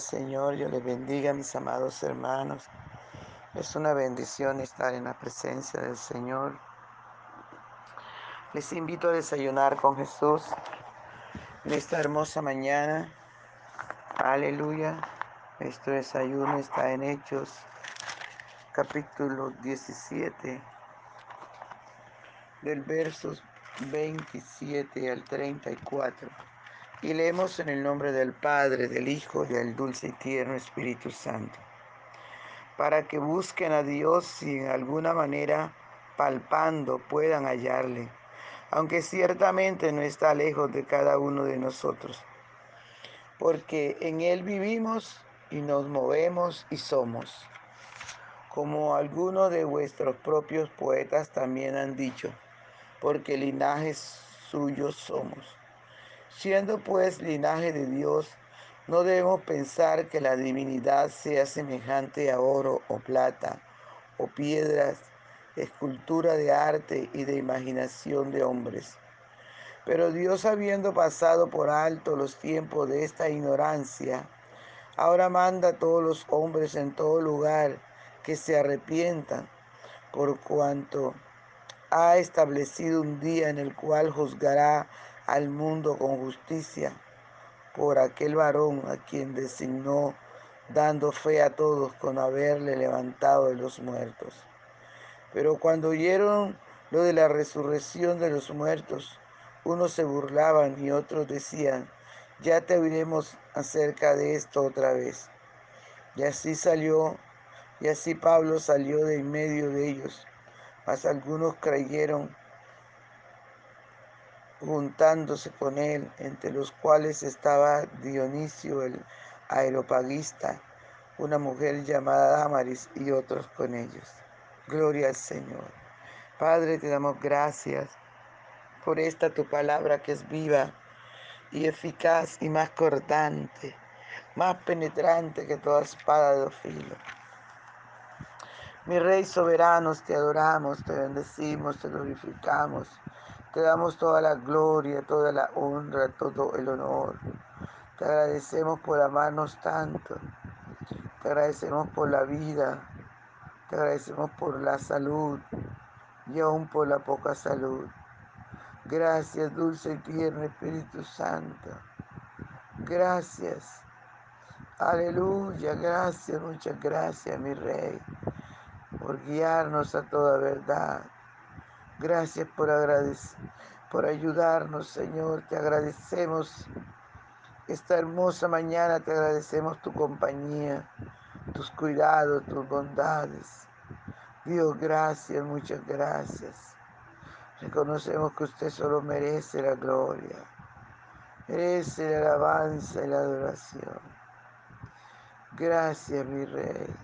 Señor, yo les bendiga, mis amados hermanos. Es una bendición estar en la presencia del Señor. Les invito a desayunar con Jesús en esta hermosa mañana. Aleluya. Nuestro desayuno está en Hechos, capítulo 17, del versos 27 al 34. Y leemos en el nombre del Padre, del Hijo y del dulce y tierno Espíritu Santo. Para que busquen a Dios si en alguna manera palpando puedan hallarle, aunque ciertamente no está lejos de cada uno de nosotros. Porque en Él vivimos y nos movemos y somos. Como algunos de vuestros propios poetas también han dicho, porque linajes suyos somos. Siendo pues linaje de Dios, no debemos pensar que la divinidad sea semejante a oro o plata o piedras, escultura de arte y de imaginación de hombres. Pero Dios habiendo pasado por alto los tiempos de esta ignorancia, ahora manda a todos los hombres en todo lugar que se arrepientan, por cuanto ha establecido un día en el cual juzgará al mundo con justicia por aquel varón a quien designó, dando fe a todos con haberle levantado de los muertos. Pero cuando oyeron lo de la resurrección de los muertos, unos se burlaban y otros decían, ya te oiremos acerca de esto otra vez. Y así salió, y así Pablo salió de en medio de ellos, mas algunos creyeron juntándose con él, entre los cuales estaba Dionisio el aeropagista, una mujer llamada Damaris y otros con ellos. Gloria al Señor. Padre, te damos gracias por esta tu palabra que es viva y eficaz y más cortante, más penetrante que toda espada de filo. Mi Rey soberano, te adoramos, te bendecimos, te glorificamos. Te damos toda la gloria, toda la honra, todo el honor. Te agradecemos por amarnos tanto. Te agradecemos por la vida. Te agradecemos por la salud y aún por la poca salud. Gracias, dulce y tierno Espíritu Santo. Gracias. Aleluya, gracias, muchas gracias, mi Rey, por guiarnos a toda verdad. Gracias por por ayudarnos, Señor. Te agradecemos esta hermosa mañana, te agradecemos tu compañía, tus cuidados, tus bondades. Dios, gracias, muchas gracias. Reconocemos que usted solo merece la gloria, merece la alabanza y la adoración. Gracias, mi Rey.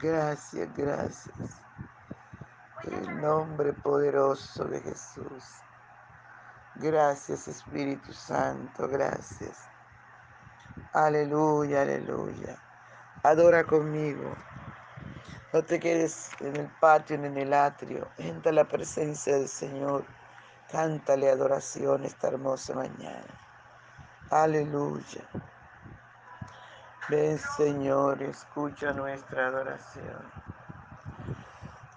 Gracias, gracias el nombre poderoso de Jesús. Gracias Espíritu Santo, gracias. Aleluya, aleluya. Adora conmigo. No te quedes en el patio ni en el atrio. Entra a la presencia del Señor. Cántale adoración esta hermosa mañana. Aleluya. Ven Señor, escucha nuestra adoración.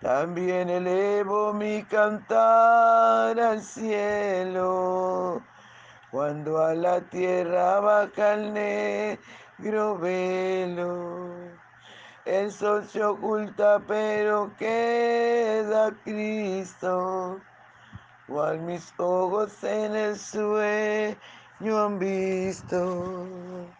También elevo mi cantar al cielo, cuando a la tierra baja el negro velo. El sol se oculta, pero queda Cristo, cual mis ojos en el sueño han visto.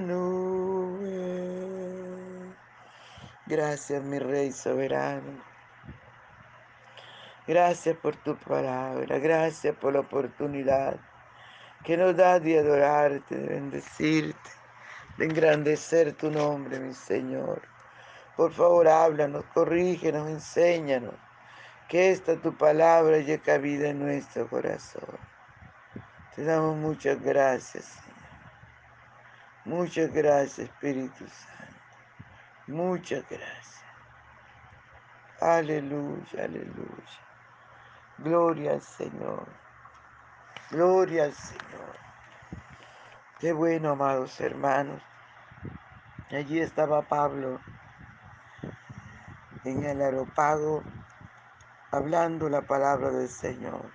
nube. Gracias, mi Rey soberano. Gracias por tu palabra, gracias por la oportunidad que nos da de adorarte, de bendecirte, de engrandecer tu nombre, mi Señor. Por favor, háblanos, corrígenos, enséñanos, que esta tu palabra llegue cabida en nuestro corazón. Te damos muchas gracias. Muchas gracias, Espíritu Santo. Muchas gracias. Aleluya, aleluya. Gloria al Señor. Gloria al Señor. Qué bueno, amados hermanos. Allí estaba Pablo en el aeropago hablando la palabra del Señor,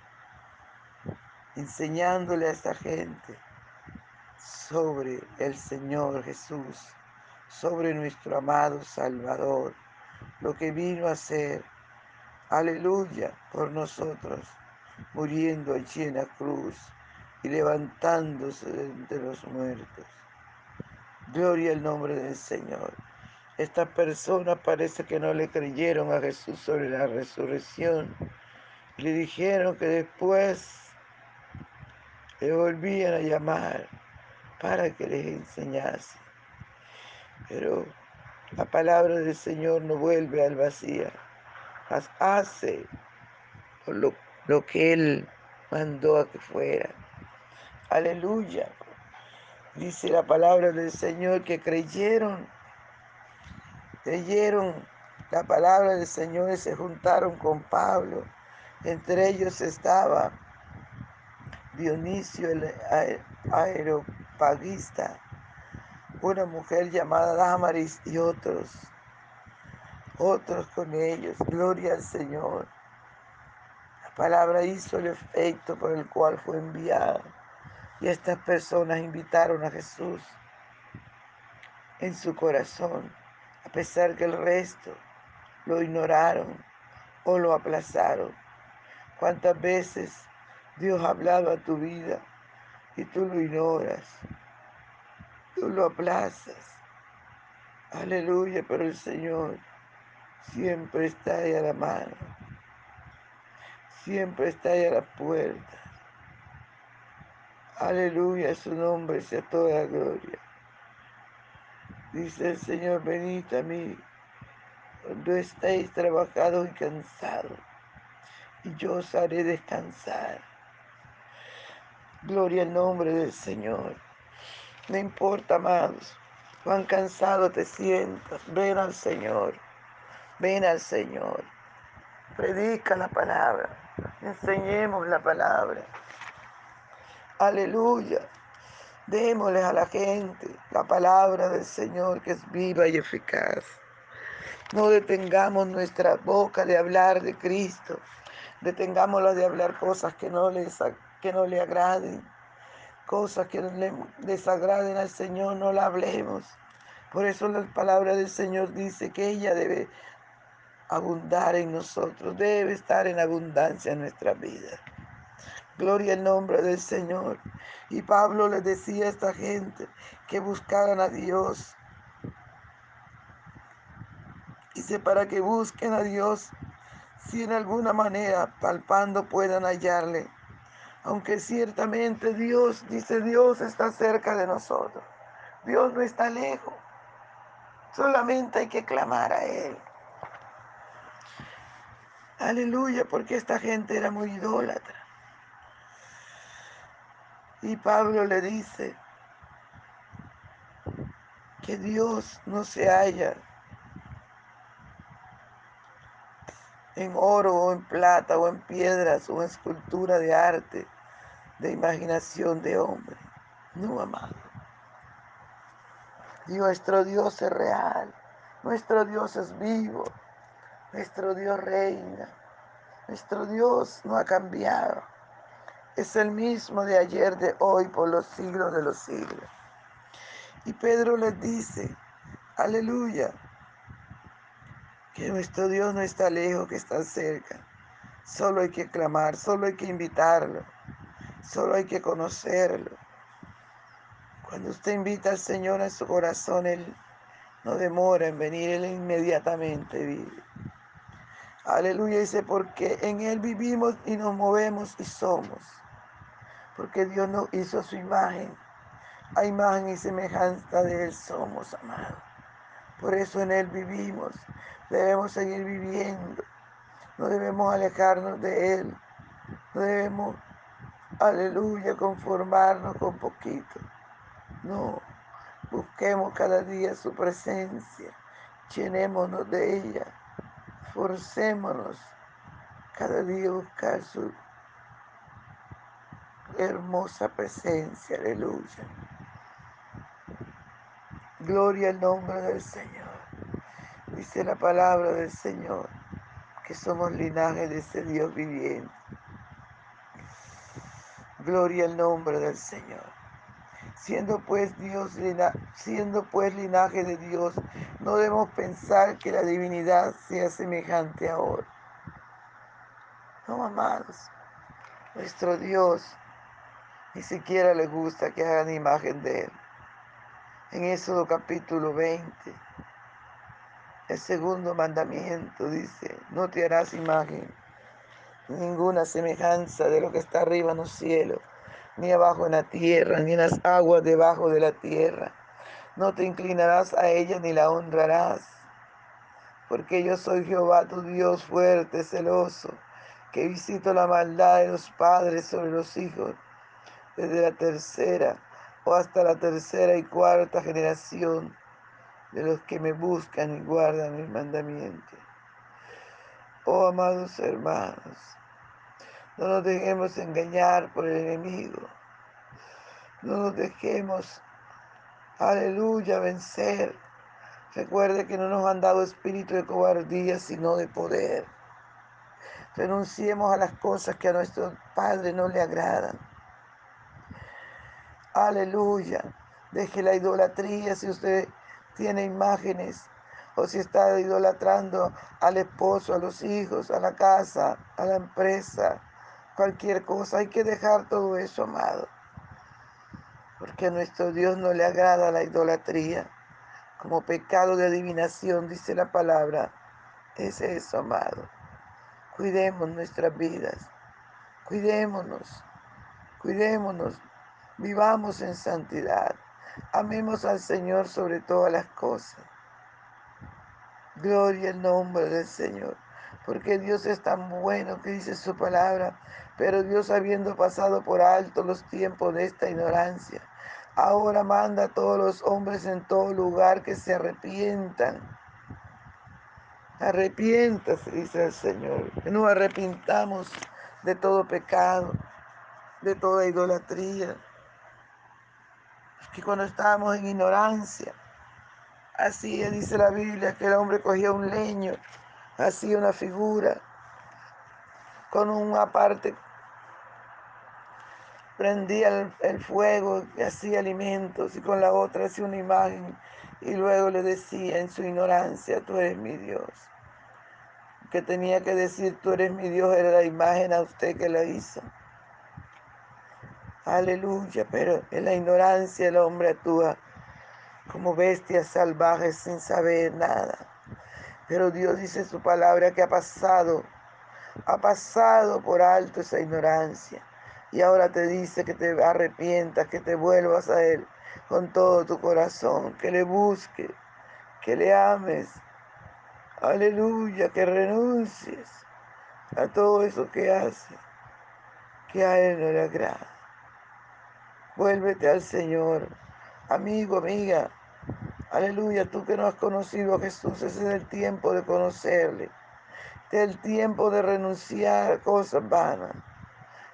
enseñándole a esta gente sobre el Señor Jesús, sobre nuestro amado Salvador, lo que vino a hacer, aleluya, por nosotros, muriendo allí en la cruz y levantándose de los muertos. Gloria al nombre del Señor. Estas personas parece que no le creyeron a Jesús sobre la resurrección. Le dijeron que después le volvían a llamar para que les enseñase. Pero la palabra del Señor no vuelve al vacío. Hace lo, lo que Él mandó a que fuera. Aleluya. Dice la palabra del Señor que creyeron, creyeron la palabra del Señor y se juntaron con Pablo. Entre ellos estaba Dionisio el aeropagista, una mujer llamada Damaris y otros, otros con ellos. Gloria al Señor. La palabra hizo el efecto por el cual fue enviada. Y estas personas invitaron a Jesús en su corazón, a pesar que el resto lo ignoraron o lo aplazaron. ¿Cuántas veces Dios ha hablado a tu vida y tú lo ignoras? Tú lo aplazas. Aleluya, pero el Señor siempre está ahí a la mano. Siempre está ahí a la puerta. Aleluya, su nombre sea toda la gloria. Dice el Señor, venid a mí cuando estéis trabajados y cansados, y yo os haré descansar. Gloria al nombre del Señor. No importa, amados, cuán cansado te sientas, ven al Señor, ven al Señor. Predica la palabra, enseñemos la palabra. Aleluya. Démosle a la gente la palabra del Señor que es viva y eficaz. No detengamos nuestra boca de hablar de Cristo. Detengámosla de hablar cosas que no, les, que no le agraden. Cosas que le desagraden al Señor, no la hablemos. Por eso la palabra del Señor dice que ella debe abundar en nosotros, debe estar en abundancia en nuestra vida. Gloria al nombre del Señor. Y Pablo le decía a esta gente que buscaran a Dios. Dice, para que busquen a Dios, si en alguna manera palpando puedan hallarle. Aunque ciertamente Dios, dice Dios, está cerca de nosotros. Dios no está lejos. Solamente hay que clamar a Él. Aleluya, porque esta gente era muy idólatra. Y Pablo le dice que Dios no se halla en oro o en plata o en piedras o en escultura de arte, de imaginación de hombre. No, amado. Nuestro Dios es real, nuestro Dios es vivo, nuestro Dios reina, nuestro Dios no ha cambiado es el mismo de ayer, de hoy, por los siglos de los siglos. Y Pedro les dice, aleluya, que nuestro Dios no está lejos, que está cerca. Solo hay que clamar, solo hay que invitarlo, solo hay que conocerlo. Cuando usted invita al Señor en su corazón, Él no demora en venir, Él inmediatamente vive. Aleluya, dice, porque en Él vivimos y nos movemos y somos porque Dios nos hizo su imagen. A imagen y semejanza de Él somos, amados. Por eso en Él vivimos. Debemos seguir viviendo. No debemos alejarnos de Él. No debemos, aleluya, conformarnos con poquito. No. Busquemos cada día su presencia. Llenémonos de ella. Forcémonos cada día a buscar su hermosa presencia, aleluya. Gloria al nombre del Señor. Dice la palabra del Señor que somos linaje de ese Dios viviente. Gloria al nombre del Señor. Siendo pues Dios, siendo pues linaje de Dios, no debemos pensar que la divinidad sea semejante a oro. No, amados, nuestro Dios ni siquiera le gusta que hagan imagen de él. En Éxodo capítulo 20, el segundo mandamiento dice, no te harás imagen, ninguna semejanza de lo que está arriba en los cielos, ni abajo en la tierra, ni en las aguas debajo de la tierra. No te inclinarás a ella ni la honrarás, porque yo soy Jehová tu Dios fuerte, celoso, que visito la maldad de los padres sobre los hijos desde la tercera o hasta la tercera y cuarta generación de los que me buscan y guardan mis mandamientos. Oh amados hermanos, no nos dejemos engañar por el enemigo. No nos dejemos, aleluya, vencer. Recuerde que no nos han dado espíritu de cobardía, sino de poder. Renunciemos a las cosas que a nuestro Padre no le agradan. Aleluya. Deje la idolatría si usted tiene imágenes o si está idolatrando al esposo, a los hijos, a la casa, a la empresa, cualquier cosa. Hay que dejar todo eso, amado. Porque a nuestro Dios no le agrada la idolatría. como pecado de adivinación, dice la palabra. Es eso, amado. Cuidemos nuestras vidas. Cuidémonos. Cuidémonos. Vivamos en santidad. Amemos al Señor sobre todas las cosas. Gloria al nombre del Señor. Porque Dios es tan bueno que dice su palabra. Pero Dios habiendo pasado por alto los tiempos de esta ignorancia, ahora manda a todos los hombres en todo lugar que se arrepientan. Arrepiéntase, dice el Señor. Que nos arrepintamos de todo pecado, de toda idolatría. Que cuando estábamos en ignorancia, así dice la Biblia, que el hombre cogía un leño, hacía una figura, con una parte prendía el, fuego hacía alimentos y con la otra hacía una imagen y luego le decía en su ignorancia, tú eres mi Dios. Que tenía que decir, tú eres mi Dios, era la imagen a usted que la hizo. Aleluya, pero en la ignorancia el hombre actúa como bestia salvaje sin saber nada. Pero Dios dice su palabra que ha pasado, ha pasado por alto esa ignorancia. Y ahora te dice que te arrepientas, que te vuelvas a Él con todo tu corazón, que le busques, que le ames. Aleluya, que renuncies a todo eso que hace, que a Él no le agrada. Vuélvete al Señor, amigo, amiga. Aleluya, tú que no has conocido a Jesús, ese es el tiempo de conocerle. Este es el tiempo de renunciar a cosas vanas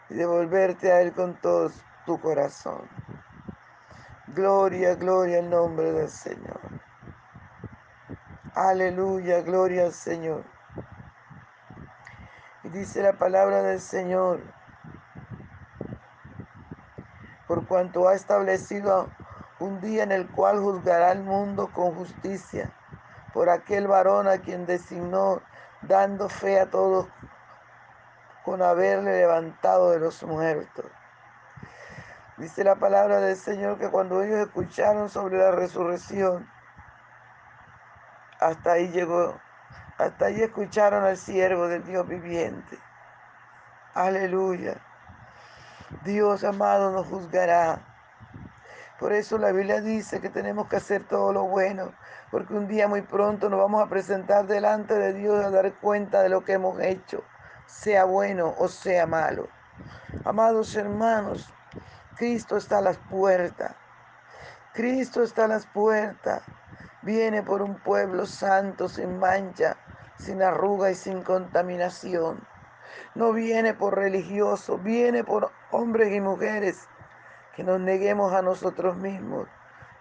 y de volverte a Él con todo tu corazón. Gloria, gloria al nombre del Señor. Aleluya, gloria al Señor. Y dice la palabra del Señor, por cuanto ha establecido un día en el cual juzgará al mundo con justicia, por aquel varón a quien designó, dando fe a todos con haberle levantado de los muertos. Dice la palabra del Señor que cuando ellos escucharon sobre la resurrección, hasta ahí llegó, hasta ahí escucharon al siervo del Dios viviente. Aleluya. Dios amado nos juzgará. Por eso la Biblia dice que tenemos que hacer todo lo bueno, porque un día muy pronto nos vamos a presentar delante de Dios a dar cuenta de lo que hemos hecho, sea bueno o sea malo. Amados hermanos, Cristo está a las puertas. Cristo está a las puertas. Viene por un pueblo santo, sin mancha, sin arruga y sin contaminación. No viene por religioso, viene por hombres y mujeres que nos neguemos a nosotros mismos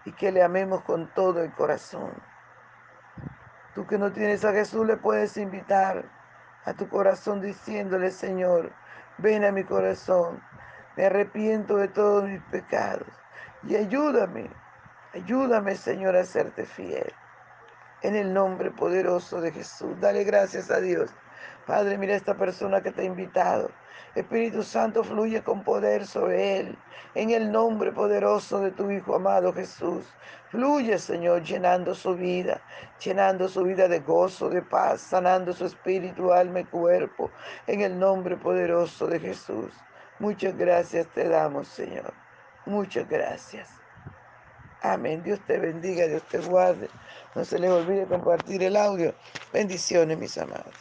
y que le amemos con todo el corazón. Tú que no tienes a Jesús le puedes invitar a tu corazón diciéndole, Señor, ven a mi corazón, me arrepiento de todos mis pecados y ayúdame, ayúdame, Señor, a serte fiel. En el nombre poderoso de Jesús, dale gracias a Dios. Padre, mira esta persona que te ha invitado. Espíritu Santo, fluye con poder sobre él. En el nombre poderoso de tu Hijo amado Jesús. Fluye, Señor, llenando su vida, llenando su vida de gozo, de paz, sanando su espíritu, alma y cuerpo. En el nombre poderoso de Jesús. Muchas gracias te damos, Señor. Muchas gracias. Amén. Dios te bendiga, Dios te guarde. No se les olvide compartir el audio. Bendiciones, mis amados.